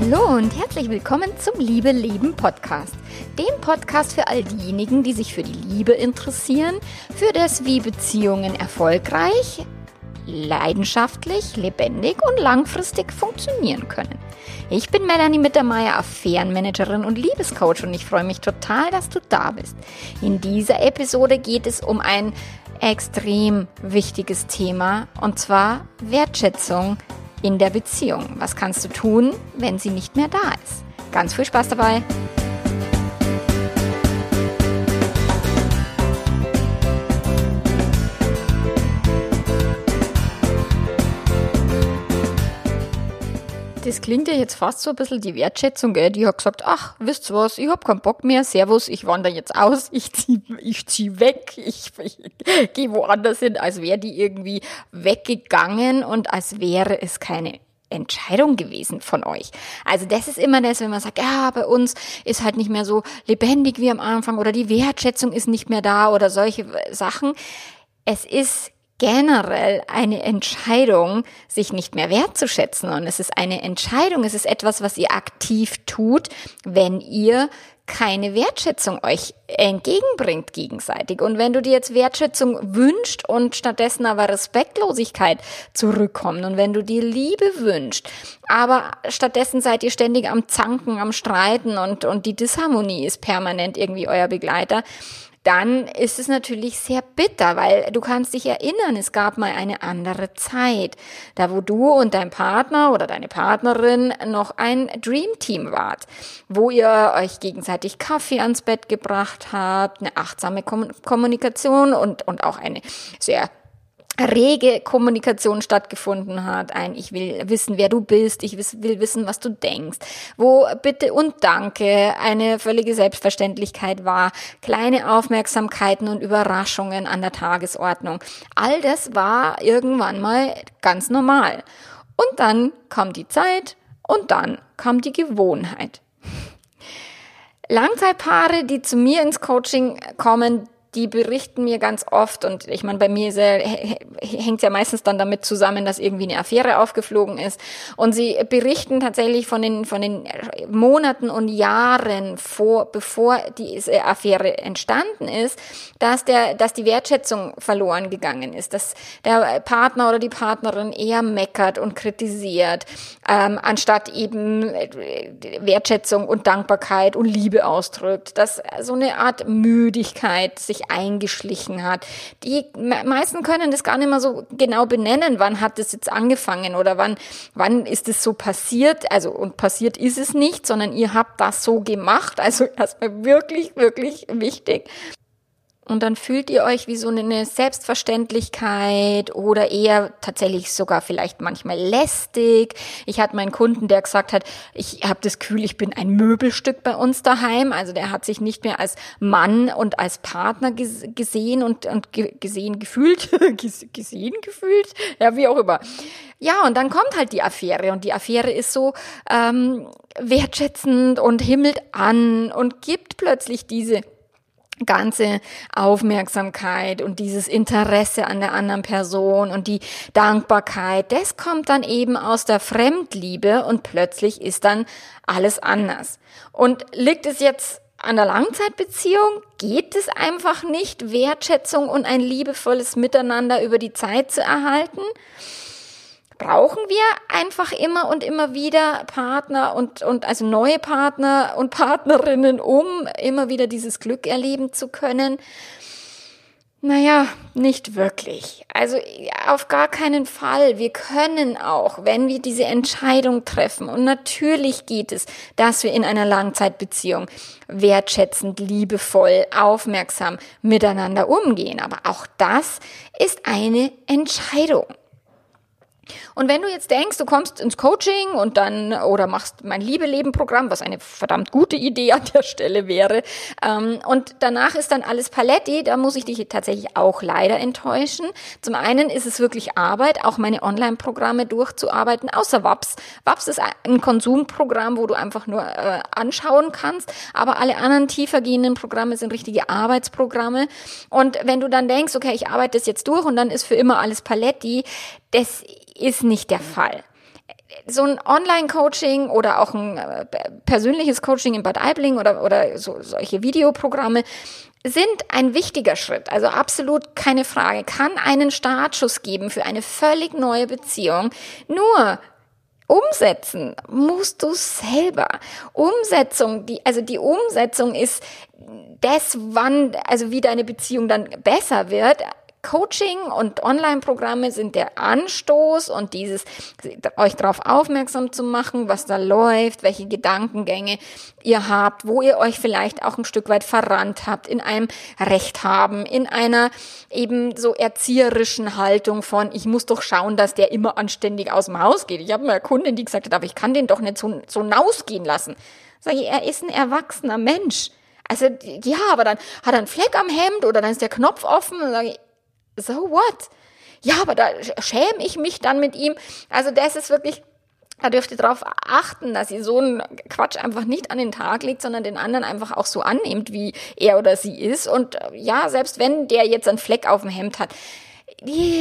Hallo und herzlich willkommen zum Liebe Leben Podcast. Dem Podcast für all diejenigen, die sich für die Liebe interessieren, für das, wie Beziehungen erfolgreich, leidenschaftlich, lebendig und langfristig funktionieren können. Ich bin Melanie Mittermeier, Affärenmanagerin und Liebescoach und ich freue mich total, dass du da bist. In dieser Episode geht es um ein extrem wichtiges Thema und zwar Wertschätzung in der Beziehung. Was kannst du tun, wenn sie nicht mehr da ist? Ganz viel Spaß dabei! Das klingt ja jetzt fast so ein bisschen die Wertschätzung, gell? Die hat gesagt, ach, wisst ihr was, ich hab keinen Bock mehr, servus, ich wandere jetzt aus, ich zieh, ich zieh weg, ich, ich gehe woanders hin, als wäre die irgendwie weggegangen und als wäre es keine Entscheidung gewesen von euch. Also das ist immer das, wenn man sagt, ja, bei uns ist halt nicht mehr so lebendig wie am Anfang oder die Wertschätzung ist nicht mehr da oder solche Sachen. Es ist generell eine Entscheidung, sich nicht mehr wertzuschätzen. Und es ist eine Entscheidung, es ist etwas, was ihr aktiv tut, wenn ihr keine Wertschätzung euch entgegenbringt gegenseitig. Und wenn du dir jetzt Wertschätzung wünscht und stattdessen aber Respektlosigkeit zurückkommt und wenn du dir Liebe wünscht, aber stattdessen seid ihr ständig am Zanken, am Streiten und, und die Disharmonie ist permanent irgendwie euer Begleiter, dann ist es natürlich sehr bitter, weil du kannst dich erinnern, es gab mal eine andere Zeit, da wo du und dein Partner oder deine Partnerin noch ein Dream Team wart, wo ihr euch gegenseitig Kaffee ans Bett gebracht habt, eine achtsame Kommunikation und, und auch eine sehr rege Kommunikation stattgefunden hat, ein Ich will wissen, wer du bist, ich will wissen, was du denkst, wo Bitte und Danke eine völlige Selbstverständlichkeit war, kleine Aufmerksamkeiten und Überraschungen an der Tagesordnung. All das war irgendwann mal ganz normal. Und dann kam die Zeit und dann kam die Gewohnheit. Langzeitpaare, die zu mir ins Coaching kommen, die berichten mir ganz oft, und ich meine, bei mir hängt ja meistens dann damit zusammen, dass irgendwie eine Affäre aufgeflogen ist. Und sie berichten tatsächlich von den, von den Monaten und Jahren vor, bevor diese Affäre entstanden ist, dass der, dass die Wertschätzung verloren gegangen ist, dass der Partner oder die Partnerin eher meckert und kritisiert, ähm, anstatt eben Wertschätzung und Dankbarkeit und Liebe ausdrückt, dass so eine Art Müdigkeit sich sich eingeschlichen hat. Die meisten können das gar nicht mehr so genau benennen, wann hat das jetzt angefangen oder wann, wann ist es so passiert. Also, und passiert ist es nicht, sondern ihr habt das so gemacht. Also, das ist wirklich, wirklich wichtig. Und dann fühlt ihr euch wie so eine Selbstverständlichkeit oder eher tatsächlich sogar vielleicht manchmal lästig. Ich hatte meinen Kunden, der gesagt hat, ich habe das Gefühl, ich bin ein Möbelstück bei uns daheim. Also der hat sich nicht mehr als Mann und als Partner gesehen und, und gesehen gefühlt, gesehen gefühlt, ja wie auch immer. Ja, und dann kommt halt die Affäre und die Affäre ist so ähm, wertschätzend und himmelt an und gibt plötzlich diese ganze Aufmerksamkeit und dieses Interesse an der anderen Person und die Dankbarkeit, das kommt dann eben aus der Fremdliebe und plötzlich ist dann alles anders. Und liegt es jetzt an der Langzeitbeziehung? Geht es einfach nicht, Wertschätzung und ein liebevolles Miteinander über die Zeit zu erhalten? Brauchen wir einfach immer und immer wieder Partner und, und also neue Partner und Partnerinnen, um immer wieder dieses Glück erleben zu können. Naja, nicht wirklich. Also auf gar keinen Fall. Wir können auch, wenn wir diese Entscheidung treffen, und natürlich geht es, dass wir in einer Langzeitbeziehung wertschätzend, liebevoll, aufmerksam miteinander umgehen. Aber auch das ist eine Entscheidung. Und wenn du jetzt denkst, du kommst ins Coaching und dann oder machst mein Liebe-Leben-Programm, was eine verdammt gute Idee an der Stelle wäre, ähm, und danach ist dann alles Paletti, da muss ich dich tatsächlich auch leider enttäuschen. Zum einen ist es wirklich Arbeit, auch meine Online-Programme durchzuarbeiten, außer WAPS. WAPS ist ein Konsumprogramm, wo du einfach nur äh, anschauen kannst, aber alle anderen tiefergehenden Programme sind richtige Arbeitsprogramme. Und wenn du dann denkst, okay, ich arbeite das jetzt durch und dann ist für immer alles Paletti, das ist nicht der Fall. so ein Online-Coaching oder auch ein äh, persönliches Coaching in Bad Aibling oder, oder so, solche Videoprogramme sind ein wichtiger Schritt, also absolut keine Frage, kann einen Startschuss geben für eine völlig neue Beziehung. Nur umsetzen musst du selber. Umsetzung, die, also die Umsetzung ist das, wann, also wie deine Beziehung dann besser wird, Coaching und Online-Programme sind der Anstoß und dieses, euch darauf aufmerksam zu machen, was da läuft, welche Gedankengänge ihr habt, wo ihr euch vielleicht auch ein Stück weit verrannt habt, in einem Recht haben, in einer eben so erzieherischen Haltung von, ich muss doch schauen, dass der immer anständig aus dem Haus geht. Ich habe mal eine Kundin, die gesagt hat, aber ich kann den doch nicht so, so nausgehen lassen. Sag ich, er ist ein erwachsener Mensch. Also, ja, aber dann hat er einen Fleck am Hemd oder dann ist der Knopf offen und sage ich, so what? Ja, aber da schäme ich mich dann mit ihm. Also das ist wirklich, da dürft ihr darauf achten, dass ihr so einen Quatsch einfach nicht an den Tag legt, sondern den anderen einfach auch so annehmt, wie er oder sie ist. Und ja, selbst wenn der jetzt einen Fleck auf dem Hemd hat,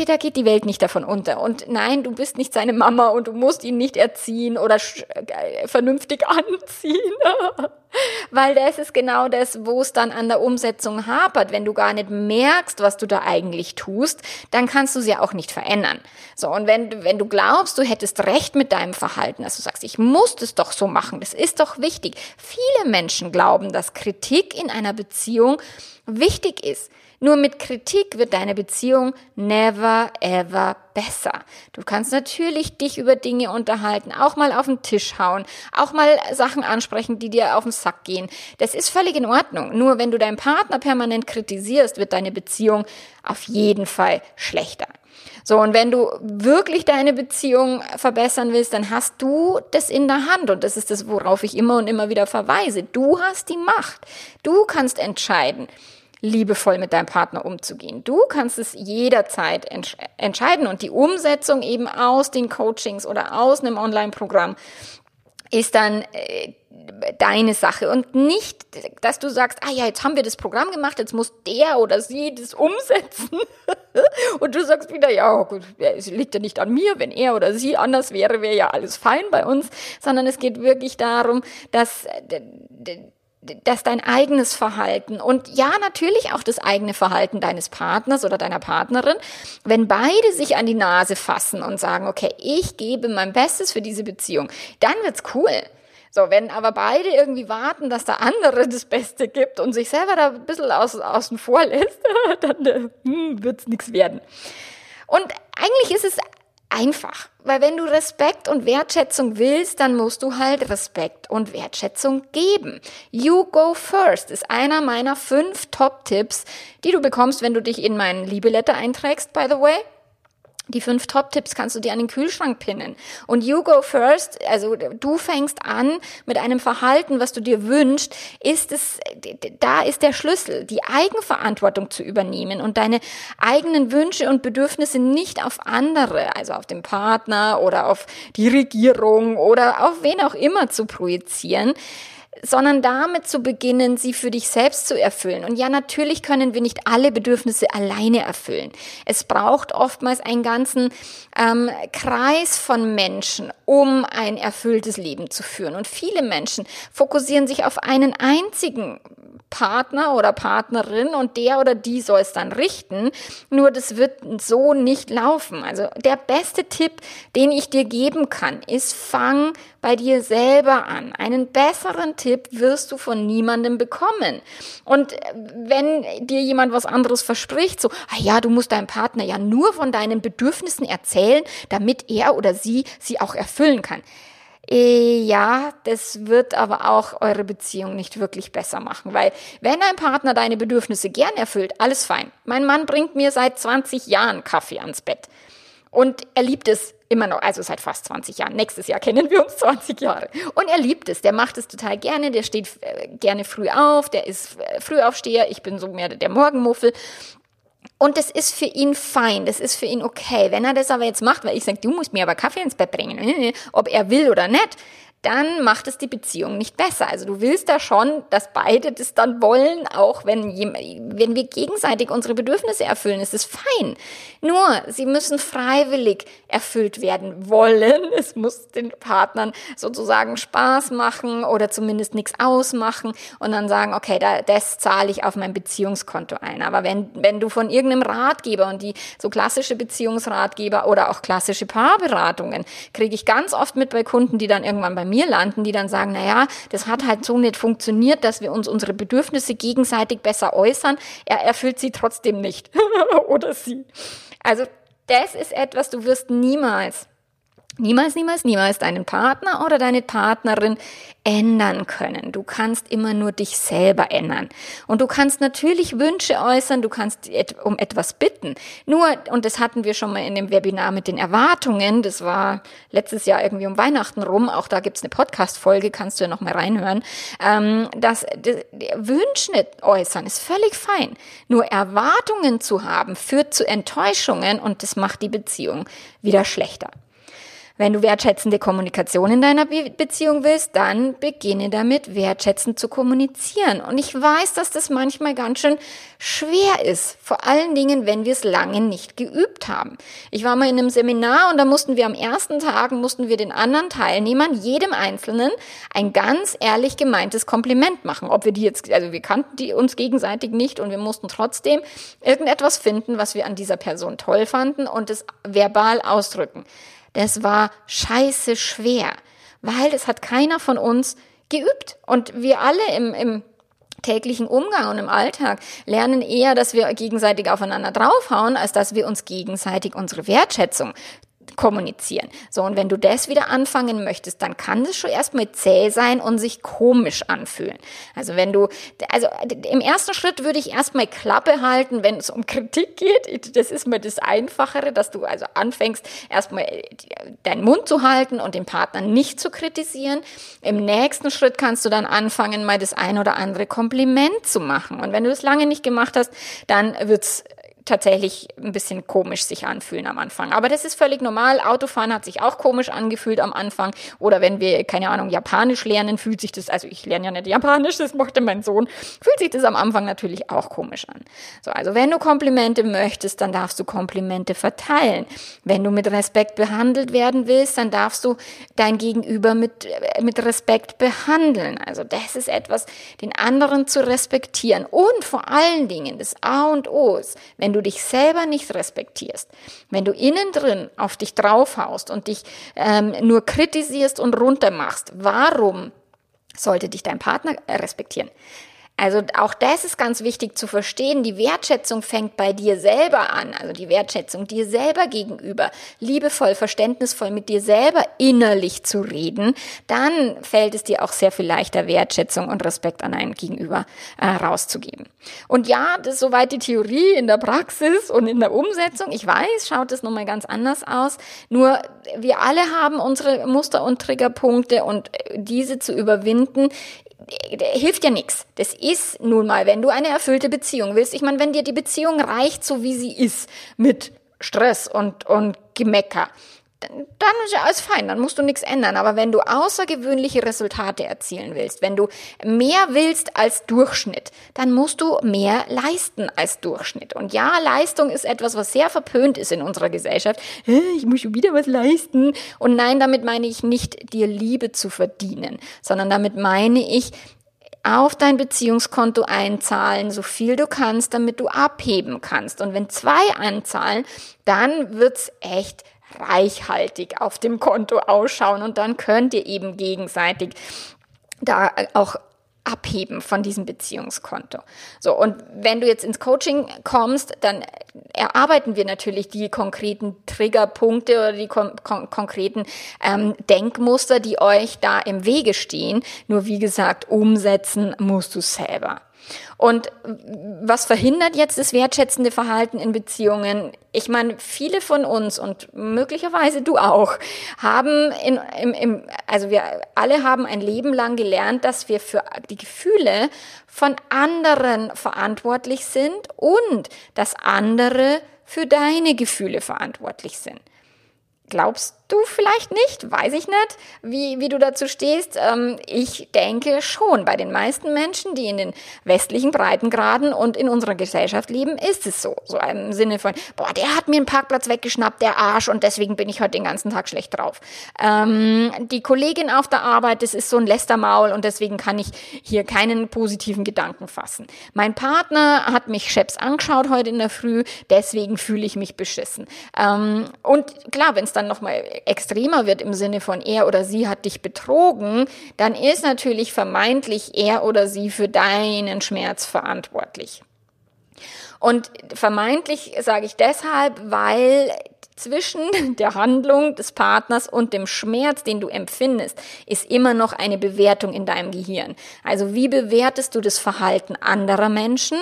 da geht die Welt nicht davon unter. Und nein, du bist nicht seine Mama und du musst ihn nicht erziehen oder äh, vernünftig anziehen. Weil das ist genau das, wo es dann an der Umsetzung hapert. Wenn du gar nicht merkst, was du da eigentlich tust, dann kannst du sie ja auch nicht verändern. So, und wenn, wenn du glaubst, du hättest recht mit deinem Verhalten, dass du sagst, ich muss das doch so machen, das ist doch wichtig. Viele Menschen glauben, dass Kritik in einer Beziehung wichtig ist. Nur mit Kritik wird deine Beziehung never ever besser. Du kannst natürlich dich über Dinge unterhalten, auch mal auf den Tisch hauen, auch mal Sachen ansprechen, die dir auf den Sack gehen. Das ist völlig in Ordnung. Nur wenn du deinen Partner permanent kritisierst, wird deine Beziehung auf jeden Fall schlechter. So, und wenn du wirklich deine Beziehung verbessern willst, dann hast du das in der Hand. Und das ist das, worauf ich immer und immer wieder verweise. Du hast die Macht. Du kannst entscheiden liebevoll mit deinem Partner umzugehen. Du kannst es jederzeit entsch entscheiden und die Umsetzung eben aus den Coachings oder aus einem Online-Programm ist dann äh, deine Sache. Und nicht, dass du sagst, ah ja, jetzt haben wir das Programm gemacht, jetzt muss der oder sie das umsetzen. Und du sagst wieder, ja, gut, es liegt ja nicht an mir, wenn er oder sie anders wäre, wäre ja alles fein bei uns, sondern es geht wirklich darum, dass dass dein eigenes Verhalten und ja, natürlich auch das eigene Verhalten deines Partners oder deiner Partnerin, wenn beide sich an die Nase fassen und sagen, okay, ich gebe mein Bestes für diese Beziehung, dann wird's cool. So, wenn aber beide irgendwie warten, dass der andere das Beste gibt und sich selber da ein bisschen aus, außen vor lässt, dann äh, hm, wird's nichts werden. Und eigentlich ist es einfach. Weil wenn du Respekt und Wertschätzung willst, dann musst du halt Respekt und Wertschätzung geben. You go first ist einer meiner fünf Top-Tipps, die du bekommst, wenn du dich in meinen Liebeletter einträgst, by the way. Die fünf Top-Tipps kannst du dir an den Kühlschrank pinnen. Und you go first, also du fängst an mit einem Verhalten, was du dir wünschst, ist es, da ist der Schlüssel, die Eigenverantwortung zu übernehmen und deine eigenen Wünsche und Bedürfnisse nicht auf andere, also auf den Partner oder auf die Regierung oder auf wen auch immer zu projizieren, sondern damit zu beginnen, sie für dich selbst zu erfüllen. Und ja, natürlich können wir nicht alle Bedürfnisse alleine erfüllen. Es braucht oftmals einen ganzen ähm, Kreis von Menschen, um ein erfülltes Leben zu führen. Und viele Menschen fokussieren sich auf einen einzigen Partner oder Partnerin und der oder die soll es dann richten. Nur das wird so nicht laufen. Also der beste Tipp, den ich dir geben kann, ist, fang bei dir selber an. Einen besseren Tipp wirst du von niemandem bekommen. Und wenn dir jemand was anderes verspricht, so, ah ja, du musst deinem Partner ja nur von deinen Bedürfnissen erzählen, damit er oder sie sie auch erfüllen kann. Äh, ja, das wird aber auch eure Beziehung nicht wirklich besser machen, weil wenn ein Partner deine Bedürfnisse gern erfüllt, alles fein. Mein Mann bringt mir seit 20 Jahren Kaffee ans Bett und er liebt es immer noch, also seit fast 20 Jahren. Nächstes Jahr kennen wir uns 20 Jahre. Und er liebt es, der macht es total gerne, der steht äh, gerne früh auf, der ist äh, Frühaufsteher, ich bin so mehr der Morgenmuffel. Und das ist für ihn fein, das ist für ihn okay. Wenn er das aber jetzt macht, weil ich sage, du musst mir aber Kaffee ins Bett bringen, ob er will oder nicht, dann macht es die Beziehung nicht besser. Also du willst da schon, dass beide das dann wollen, auch wenn, wenn wir gegenseitig unsere Bedürfnisse erfüllen, ist es fein. Nur, sie müssen freiwillig erfüllt werden wollen. Es muss den Partnern sozusagen Spaß machen oder zumindest nichts ausmachen und dann sagen, okay, da, das zahle ich auf mein Beziehungskonto ein. Aber wenn, wenn du von irgendeinem Ratgeber und die so klassische Beziehungsratgeber oder auch klassische Paarberatungen kriege ich ganz oft mit bei Kunden, die dann irgendwann bei mir landen, die dann sagen, na ja, das hat halt so nicht funktioniert, dass wir uns unsere Bedürfnisse gegenseitig besser äußern. Er erfüllt sie trotzdem nicht. Oder sie. Also, das ist etwas, du wirst niemals niemals, niemals, niemals deinen Partner oder deine Partnerin ändern können. Du kannst immer nur dich selber ändern. Und du kannst natürlich Wünsche äußern, du kannst um etwas bitten. Nur, und das hatten wir schon mal in dem Webinar mit den Erwartungen, das war letztes Jahr irgendwie um Weihnachten rum, auch da gibt's eine Podcast-Folge, kannst du ja noch mal reinhören, ähm, dass Wünsche äußern ist völlig fein. Nur Erwartungen zu haben führt zu Enttäuschungen und das macht die Beziehung wieder schlechter. Wenn du wertschätzende Kommunikation in deiner Be Beziehung willst, dann beginne damit, wertschätzend zu kommunizieren. Und ich weiß, dass das manchmal ganz schön schwer ist. Vor allen Dingen, wenn wir es lange nicht geübt haben. Ich war mal in einem Seminar und da mussten wir am ersten Tag, mussten wir den anderen Teilnehmern, jedem Einzelnen, ein ganz ehrlich gemeintes Kompliment machen. Ob wir die jetzt, also wir kannten die uns gegenseitig nicht und wir mussten trotzdem irgendetwas finden, was wir an dieser Person toll fanden und es verbal ausdrücken. Das war scheiße schwer, weil das hat keiner von uns geübt. Und wir alle im, im täglichen Umgang und im Alltag lernen eher, dass wir gegenseitig aufeinander draufhauen, als dass wir uns gegenseitig unsere Wertschätzung kommunizieren. So, und wenn du das wieder anfangen möchtest, dann kann es schon erstmal zäh sein und sich komisch anfühlen. Also wenn du, also im ersten Schritt würde ich erstmal Klappe halten, wenn es um Kritik geht. Das ist mir das Einfachere, dass du also anfängst, erstmal deinen Mund zu halten und den Partner nicht zu kritisieren. Im nächsten Schritt kannst du dann anfangen, mal das ein oder andere Kompliment zu machen. Und wenn du das lange nicht gemacht hast, dann wird's tatsächlich ein bisschen komisch sich anfühlen am Anfang. Aber das ist völlig normal. Autofahren hat sich auch komisch angefühlt am Anfang. Oder wenn wir, keine Ahnung, Japanisch lernen, fühlt sich das, also ich lerne ja nicht Japanisch, das mochte mein Sohn, fühlt sich das am Anfang natürlich auch komisch an. So, also wenn du Komplimente möchtest, dann darfst du Komplimente verteilen. Wenn du mit Respekt behandelt werden willst, dann darfst du dein Gegenüber mit, mit Respekt behandeln. Also das ist etwas, den anderen zu respektieren. Und vor allen Dingen, das A und O ist, wenn du du dich selber nicht respektierst, wenn du innen drin auf dich draufhaust und dich ähm, nur kritisierst und runtermachst, warum sollte dich dein Partner respektieren? Also auch das ist ganz wichtig zu verstehen. Die Wertschätzung fängt bei dir selber an. Also die Wertschätzung dir selber gegenüber. Liebevoll, verständnisvoll mit dir selber innerlich zu reden. Dann fällt es dir auch sehr viel leichter, Wertschätzung und Respekt an einen gegenüber äh, rauszugeben. Und ja, das ist soweit die Theorie in der Praxis und in der Umsetzung. Ich weiß, schaut es nochmal ganz anders aus. Nur wir alle haben unsere Muster und Triggerpunkte und diese zu überwinden hilft ja nichts. Das ist nun mal, wenn du eine erfüllte Beziehung willst. Ich meine, wenn dir die Beziehung reicht, so wie sie ist, mit Stress und, und Gemecker, dann ist ja alles fein, dann musst du nichts ändern. Aber wenn du außergewöhnliche Resultate erzielen willst, wenn du mehr willst als Durchschnitt, dann musst du mehr leisten als Durchschnitt. Und ja, Leistung ist etwas, was sehr verpönt ist in unserer Gesellschaft. Ich muss schon wieder was leisten. Und nein, damit meine ich nicht, dir Liebe zu verdienen, sondern damit meine ich, auf dein Beziehungskonto einzahlen, so viel du kannst, damit du abheben kannst. Und wenn zwei anzahlen, dann wird's echt reichhaltig auf dem Konto ausschauen und dann könnt ihr eben gegenseitig da auch abheben von diesem Beziehungskonto. So, und wenn du jetzt ins Coaching kommst, dann erarbeiten wir natürlich die konkreten Triggerpunkte oder die kon kon konkreten ähm, Denkmuster, die euch da im Wege stehen. Nur wie gesagt, umsetzen musst du selber. Und was verhindert jetzt das wertschätzende Verhalten in Beziehungen? Ich meine, viele von uns und möglicherweise du auch haben in, im, im, also wir alle haben ein Leben lang gelernt, dass wir für die Gefühle von anderen verantwortlich sind und dass andere für deine Gefühle verantwortlich sind. Glaubst du vielleicht nicht, weiß ich nicht, wie, wie du dazu stehst. Ähm, ich denke schon, bei den meisten Menschen, die in den westlichen Breitengraden und in unserer Gesellschaft leben, ist es so. So im Sinne von, boah, der hat mir einen Parkplatz weggeschnappt, der Arsch, und deswegen bin ich heute den ganzen Tag schlecht drauf. Ähm, die Kollegin auf der Arbeit, das ist so ein Lästermaul und deswegen kann ich hier keinen positiven Gedanken fassen. Mein Partner hat mich scheps angeschaut heute in der Früh, deswegen fühle ich mich beschissen. Ähm, und klar, wenn es dann nochmal extremer wird im Sinne von er oder sie hat dich betrogen, dann ist natürlich vermeintlich er oder sie für deinen Schmerz verantwortlich. Und vermeintlich sage ich deshalb, weil zwischen der Handlung des Partners und dem Schmerz, den du empfindest, ist immer noch eine Bewertung in deinem Gehirn. Also wie bewertest du das Verhalten anderer Menschen?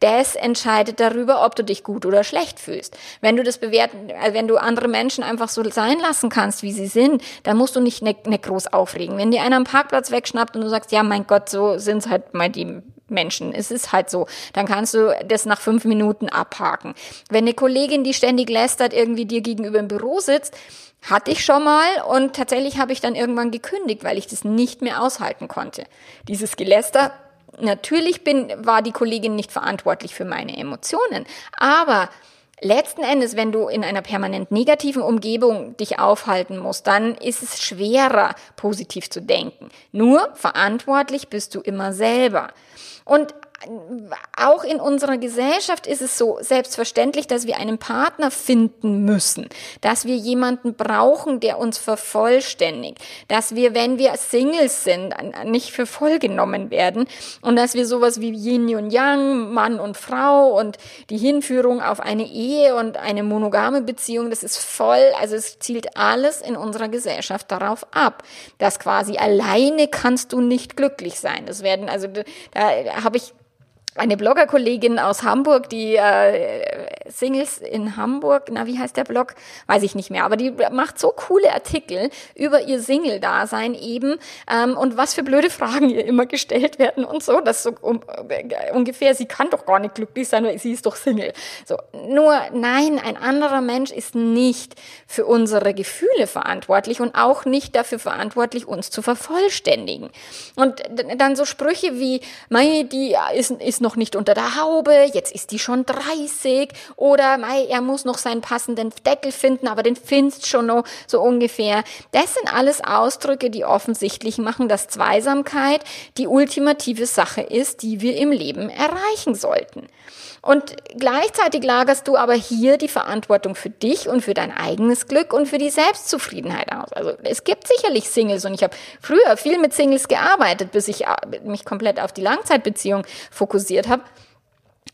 Das entscheidet darüber, ob du dich gut oder schlecht fühlst. Wenn du das bewerten, äh, wenn du andere Menschen einfach so sein lassen kannst, wie sie sind, dann musst du nicht, nicht, nicht groß aufregen. Wenn dir einer am Parkplatz wegschnappt und du sagst, ja, mein Gott, so sind's halt mal die Menschen. Es ist halt so. Dann kannst du das nach fünf Minuten abhaken. Wenn eine Kollegin, die ständig lästert, irgendwie dir gegenüber im Büro sitzt, hatte ich schon mal und tatsächlich habe ich dann irgendwann gekündigt, weil ich das nicht mehr aushalten konnte. Dieses Geläster Natürlich bin, war die Kollegin nicht verantwortlich für meine Emotionen, aber Letzten Endes, wenn du in einer permanent negativen Umgebung dich aufhalten musst, dann ist es schwerer, positiv zu denken. Nur verantwortlich bist du immer selber. Und auch in unserer Gesellschaft ist es so selbstverständlich, dass wir einen Partner finden müssen, dass wir jemanden brauchen, der uns vervollständigt, dass wir, wenn wir Singles sind, nicht für voll genommen werden und dass wir sowas wie Yin und Yang, Mann und Frau und die Hinführung auf eine Ehe und eine monogame Beziehung, das ist voll, also es zielt alles in unserer Gesellschaft darauf ab, dass quasi alleine kannst du nicht glücklich sein. Das werden, also da habe ich eine Bloggerkollegin aus Hamburg, die äh, Singles in Hamburg, na wie heißt der Blog? Weiß ich nicht mehr, aber die macht so coole Artikel über ihr Single-Dasein eben ähm, und was für blöde Fragen ihr immer gestellt werden und so, dass so um, äh, ungefähr, sie kann doch gar nicht glücklich sein, weil sie ist doch Single. So, nur nein, ein anderer Mensch ist nicht für unsere Gefühle verantwortlich und auch nicht dafür verantwortlich, uns zu vervollständigen. Und dann so Sprüche wie, mei, die ist, ist noch nicht unter der Haube, jetzt ist die schon 30 oder mei, er muss noch seinen passenden Deckel finden, aber den findest schon noch so ungefähr. Das sind alles Ausdrücke, die offensichtlich machen, dass Zweisamkeit die ultimative Sache ist, die wir im Leben erreichen sollten. Und gleichzeitig lagerst du aber hier die Verantwortung für dich und für dein eigenes Glück und für die Selbstzufriedenheit aus. Also es gibt sicherlich Singles und ich habe früher viel mit Singles gearbeitet, bis ich mich komplett auf die Langzeitbeziehung fokussiert habe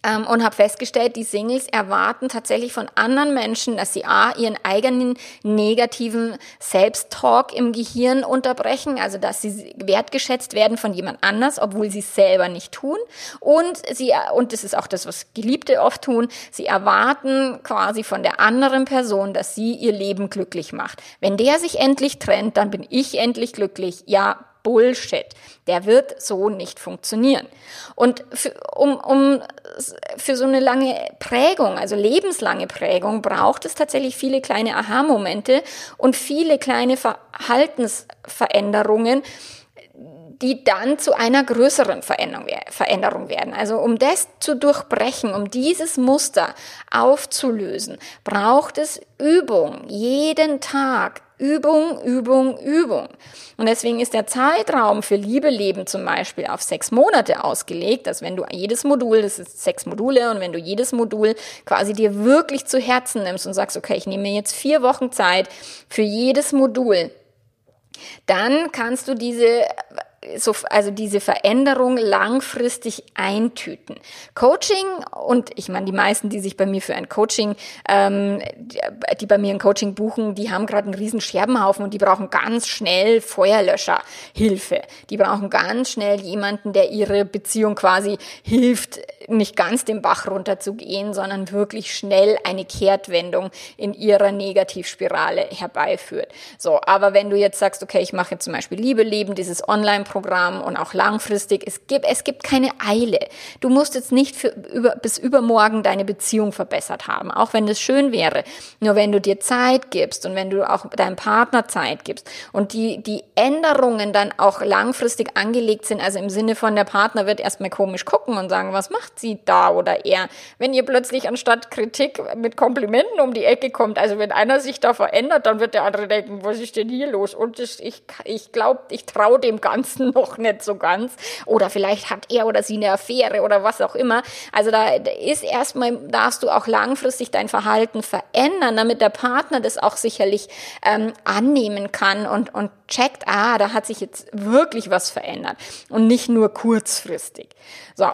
ähm, und habe festgestellt, die Singles erwarten tatsächlich von anderen Menschen, dass sie a ihren eigenen negativen Selbsttalk im Gehirn unterbrechen, also dass sie wertgeschätzt werden von jemand anders, obwohl sie es selber nicht tun. Und sie und das ist auch das, was Geliebte oft tun. Sie erwarten quasi von der anderen Person, dass sie ihr Leben glücklich macht. Wenn der sich endlich trennt, dann bin ich endlich glücklich. Ja, Bullshit. Der wird so nicht funktionieren. Und für, um, um, für so eine lange Prägung, also lebenslange Prägung, braucht es tatsächlich viele kleine Aha-Momente und viele kleine Verhaltensveränderungen, die dann zu einer größeren Veränderung werden. Also um das zu durchbrechen, um dieses Muster aufzulösen, braucht es Übung, jeden Tag, Übung, Übung, Übung. Und deswegen ist der Zeitraum für Liebe leben zum Beispiel auf sechs Monate ausgelegt, dass wenn du jedes Modul, das ist sechs Module, und wenn du jedes Modul quasi dir wirklich zu Herzen nimmst und sagst, okay, ich nehme mir jetzt vier Wochen Zeit für jedes Modul, dann kannst du diese so, also diese Veränderung langfristig eintüten. Coaching und ich meine, die meisten, die sich bei mir für ein Coaching, ähm, die, die bei mir ein Coaching buchen, die haben gerade einen riesen Scherbenhaufen und die brauchen ganz schnell Feuerlöscherhilfe. Die brauchen ganz schnell jemanden, der ihre Beziehung quasi hilft, nicht ganz den Bach runterzugehen, sondern wirklich schnell eine Kehrtwendung in ihrer Negativspirale herbeiführt. So, aber wenn du jetzt sagst, okay, ich mache jetzt zum Beispiel Liebe leben, dieses Online Mentoring-Programm und auch langfristig. Es gibt, es gibt keine Eile. Du musst jetzt nicht für über, bis übermorgen deine Beziehung verbessert haben, auch wenn das schön wäre. Nur wenn du dir Zeit gibst und wenn du auch deinem Partner Zeit gibst und die, die Änderungen dann auch langfristig angelegt sind, also im Sinne von der Partner wird erstmal komisch gucken und sagen, was macht sie da oder er? Wenn ihr plötzlich anstatt Kritik mit Komplimenten um die Ecke kommt, also wenn einer sich da verändert, dann wird der andere denken, was ist denn hier los? Und ich, ich glaube, ich traue dem Ganzen noch nicht so ganz. Oder vielleicht hat er oder sie eine Affäre oder was auch immer. Also da ist erstmal, darfst du auch langfristig dein Verhalten verändern, damit der Partner das auch sicherlich ähm, annehmen kann und, und checkt, ah, da hat sich jetzt wirklich was verändert und nicht nur kurzfristig. So,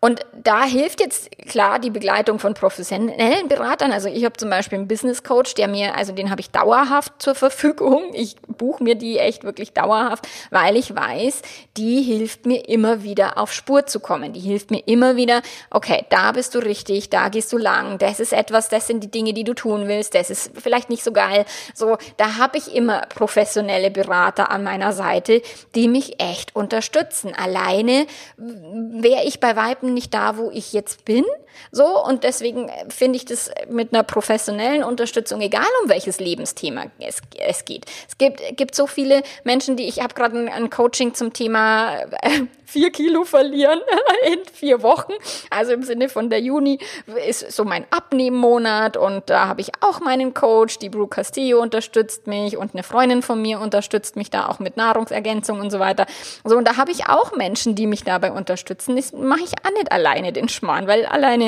und da hilft jetzt klar die Begleitung von professionellen Beratern. Also ich habe zum Beispiel einen Business Coach, der mir, also den habe ich dauerhaft zur Verfügung. Ich buche mir die echt wirklich dauerhaft, weil ich weiß, die hilft mir immer wieder auf Spur zu kommen. Die hilft mir immer wieder, okay, da bist du richtig, da gehst du lang, das ist etwas, das sind die Dinge, die du tun willst, das ist vielleicht nicht so geil. So, da habe ich immer professionelle Berater an meiner Seite, die mich echt unterstützen. Alleine wäre ich bei Weitem nicht da, wo ich jetzt bin. So, und deswegen finde ich das mit einer professionellen Unterstützung, egal um welches Lebensthema es, es geht. Es gibt, gibt so viele Menschen, die, ich habe gerade ein, ein, Coaching zum Thema äh, vier Kilo verlieren in vier Wochen. Also im Sinne von der Juni ist so mein Abnehmmonat und da habe ich auch meinen Coach, die Brooke Castillo unterstützt mich und eine Freundin von mir unterstützt mich da auch mit Nahrungsergänzung und so weiter. So, und da habe ich auch Menschen, die mich dabei unterstützen. Das mache ich auch nicht alleine den Schmarrn, weil alleine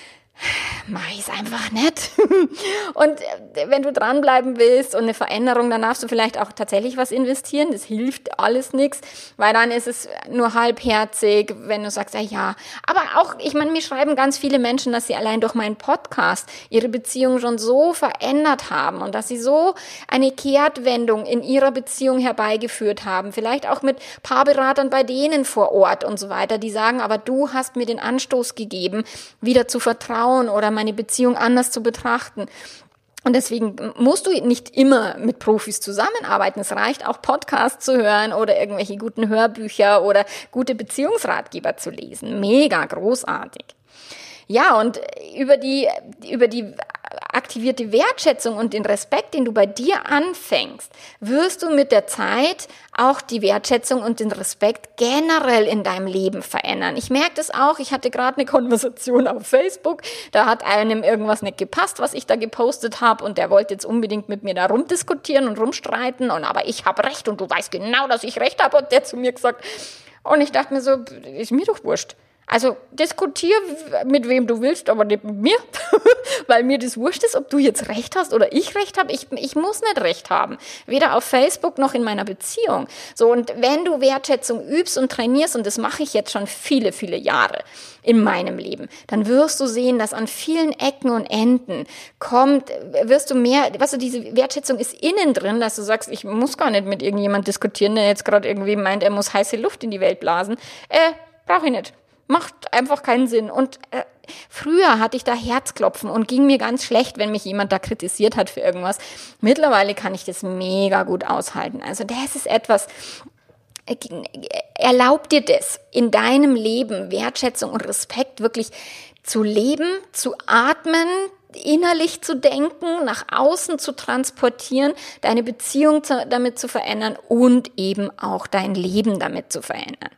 mach es einfach nicht. und äh, wenn du dranbleiben willst und eine Veränderung, dann darfst du vielleicht auch tatsächlich was investieren. Das hilft alles nichts, weil dann ist es nur halbherzig, wenn du sagst, ja, ja. Aber auch, ich meine, mir schreiben ganz viele Menschen, dass sie allein durch meinen Podcast ihre Beziehung schon so verändert haben und dass sie so eine Kehrtwendung in ihrer Beziehung herbeigeführt haben. Vielleicht auch mit Paarberatern bei denen vor Ort und so weiter, die sagen, aber du hast mir den Anstoß gegeben, wieder zu vertrauen schauen oder meine Beziehung anders zu betrachten. Und deswegen musst du nicht immer mit Profis zusammenarbeiten. Es reicht auch Podcasts zu hören oder irgendwelche guten Hörbücher oder gute Beziehungsratgeber zu lesen. Mega großartig. Ja, und über die, über die aktivierte Wertschätzung und den Respekt, den du bei dir anfängst, wirst du mit der Zeit auch die Wertschätzung und den Respekt generell in deinem Leben verändern. Ich merke das auch. Ich hatte gerade eine Konversation auf Facebook. Da hat einem irgendwas nicht gepasst, was ich da gepostet habe und der wollte jetzt unbedingt mit mir da rumdiskutieren und rumstreiten und aber ich habe recht und du weißt genau, dass ich recht habe und der zu mir gesagt und ich dachte mir so, ist mir doch wurscht. Also diskutier mit wem du willst, aber nicht mit mir, weil mir das wurscht ist, ob du jetzt recht hast oder ich recht habe. Ich, ich muss nicht recht haben, weder auf Facebook noch in meiner Beziehung. So und wenn du Wertschätzung übst und trainierst und das mache ich jetzt schon viele, viele Jahre in meinem Leben, dann wirst du sehen, dass an vielen Ecken und Enden kommt, wirst du mehr, weißt du, diese Wertschätzung ist innen drin, dass du sagst, ich muss gar nicht mit irgendjemand diskutieren, der jetzt gerade irgendwie meint, er muss heiße Luft in die Welt blasen. Äh, brauche ich nicht. Macht einfach keinen Sinn. Und äh, früher hatte ich da Herzklopfen und ging mir ganz schlecht, wenn mich jemand da kritisiert hat für irgendwas. Mittlerweile kann ich das mega gut aushalten. Also das ist etwas, äh, erlaub dir das in deinem Leben, Wertschätzung und Respekt wirklich zu leben, zu atmen, innerlich zu denken, nach außen zu transportieren, deine Beziehung zu, damit zu verändern und eben auch dein Leben damit zu verändern.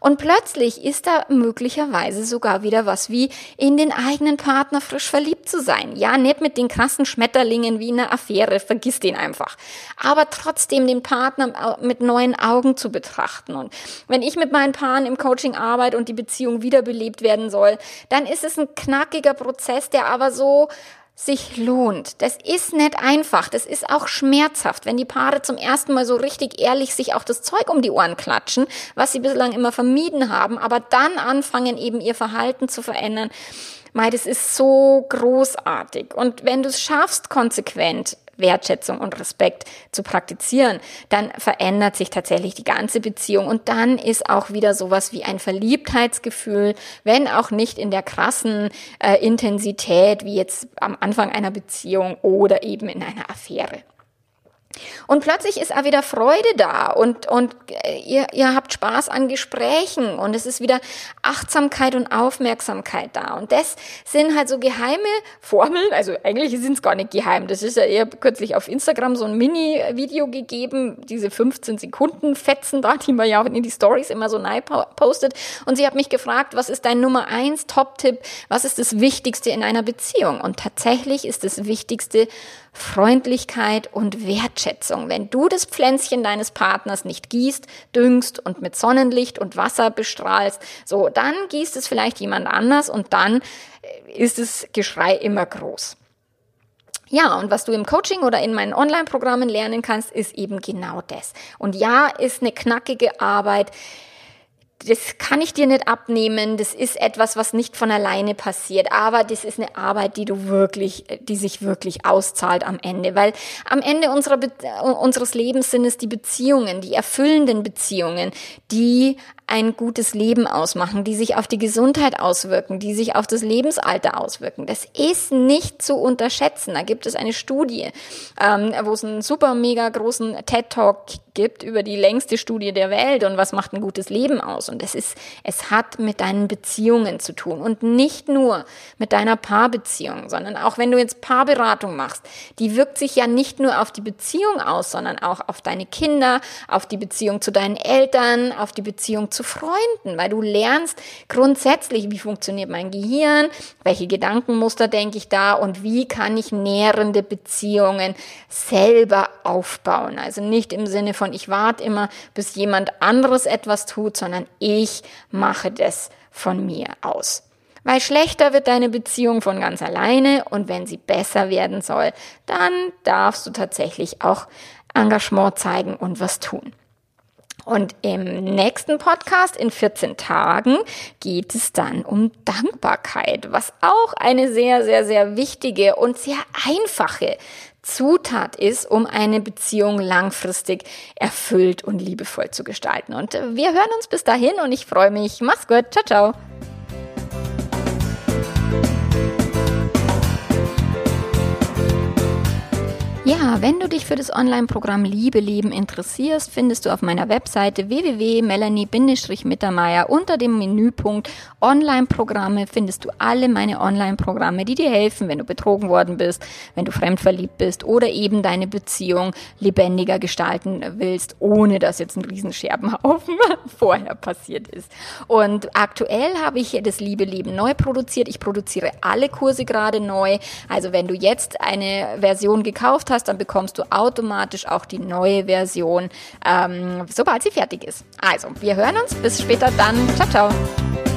Und plötzlich ist da möglicherweise sogar wieder was wie in den eigenen Partner frisch verliebt zu sein. Ja, nicht mit den krassen Schmetterlingen wie in einer Affäre, vergiss den einfach. Aber trotzdem den Partner mit neuen Augen zu betrachten. Und wenn ich mit meinen Paaren im Coaching arbeite und die Beziehung wiederbelebt werden soll, dann ist es ein knackiger Prozess, der aber so sich lohnt. Das ist nicht einfach, das ist auch schmerzhaft, wenn die Paare zum ersten Mal so richtig ehrlich sich auch das Zeug um die Ohren klatschen, was sie bislang immer vermieden haben, aber dann anfangen eben ihr Verhalten zu verändern. Mei, das ist so großartig. Und wenn du es schaffst, konsequent Wertschätzung und Respekt zu praktizieren, dann verändert sich tatsächlich die ganze Beziehung und dann ist auch wieder sowas wie ein Verliebtheitsgefühl, wenn auch nicht in der krassen äh, Intensität wie jetzt am Anfang einer Beziehung oder eben in einer Affäre. Und plötzlich ist auch wieder Freude da und, und äh, ihr, ihr habt Spaß an Gesprächen und es ist wieder Achtsamkeit und Aufmerksamkeit da. Und das sind halt so geheime Formeln, also eigentlich sind es gar nicht geheim. Das ist ja eher kürzlich auf Instagram so ein Mini-Video gegeben, diese 15 Sekunden Fetzen da, die man ja in die Stories immer so neu postet. Und sie hat mich gefragt, was ist dein Nummer eins Top-Tipp? Was ist das Wichtigste in einer Beziehung? Und tatsächlich ist das Wichtigste Freundlichkeit und Wertschätzung. Wenn du das Pflänzchen deines Partners nicht gießt, düngst und mit Sonnenlicht und Wasser bestrahlst, so, dann gießt es vielleicht jemand anders und dann äh, ist das Geschrei immer groß. Ja, und was du im Coaching oder in meinen Online-Programmen lernen kannst, ist eben genau das. Und ja, ist eine knackige Arbeit das kann ich dir nicht abnehmen. Das ist etwas, was nicht von alleine passiert. Aber das ist eine Arbeit, die du wirklich, die sich wirklich auszahlt am Ende. Weil am Ende unserer unseres Lebens sind es die Beziehungen, die erfüllenden Beziehungen, die ein gutes Leben ausmachen, die sich auf die Gesundheit auswirken, die sich auf das Lebensalter auswirken. Das ist nicht zu unterschätzen. Da gibt es eine Studie, ähm, wo es einen super mega großen TED Talk gibt über die längste Studie der Welt und was macht ein gutes Leben aus. Und es ist, es hat mit deinen Beziehungen zu tun und nicht nur mit deiner Paarbeziehung, sondern auch wenn du jetzt Paarberatung machst, die wirkt sich ja nicht nur auf die Beziehung aus, sondern auch auf deine Kinder, auf die Beziehung zu deinen Eltern, auf die Beziehung zu Freunden, weil du lernst grundsätzlich, wie funktioniert mein Gehirn, welche Gedankenmuster denke ich da und wie kann ich nährende Beziehungen selber aufbauen. Also nicht im Sinne von, ich warte immer, bis jemand anderes etwas tut, sondern ich mache das von mir aus. Weil schlechter wird deine Beziehung von ganz alleine und wenn sie besser werden soll, dann darfst du tatsächlich auch Engagement zeigen und was tun. Und im nächsten Podcast in 14 Tagen geht es dann um Dankbarkeit, was auch eine sehr, sehr, sehr wichtige und sehr einfache Zutat ist, um eine Beziehung langfristig erfüllt und liebevoll zu gestalten. Und wir hören uns bis dahin und ich freue mich. Mach's gut. Ciao, ciao. Wenn du dich für das Online-Programm Liebe Leben interessierst, findest du auf meiner Webseite www.melanie-mittermeier unter dem Menüpunkt Online-Programme findest du alle meine Online-Programme, die dir helfen, wenn du betrogen worden bist, wenn du fremdverliebt bist oder eben deine Beziehung lebendiger gestalten willst, ohne dass jetzt ein Riesenscherbenhaufen vorher passiert ist. Und aktuell habe ich das Liebe Leben neu produziert. Ich produziere alle Kurse gerade neu. Also wenn du jetzt eine Version gekauft hast, dann bekommst du automatisch auch die neue Version, ähm, sobald sie fertig ist. Also, wir hören uns. Bis später dann. Ciao, ciao.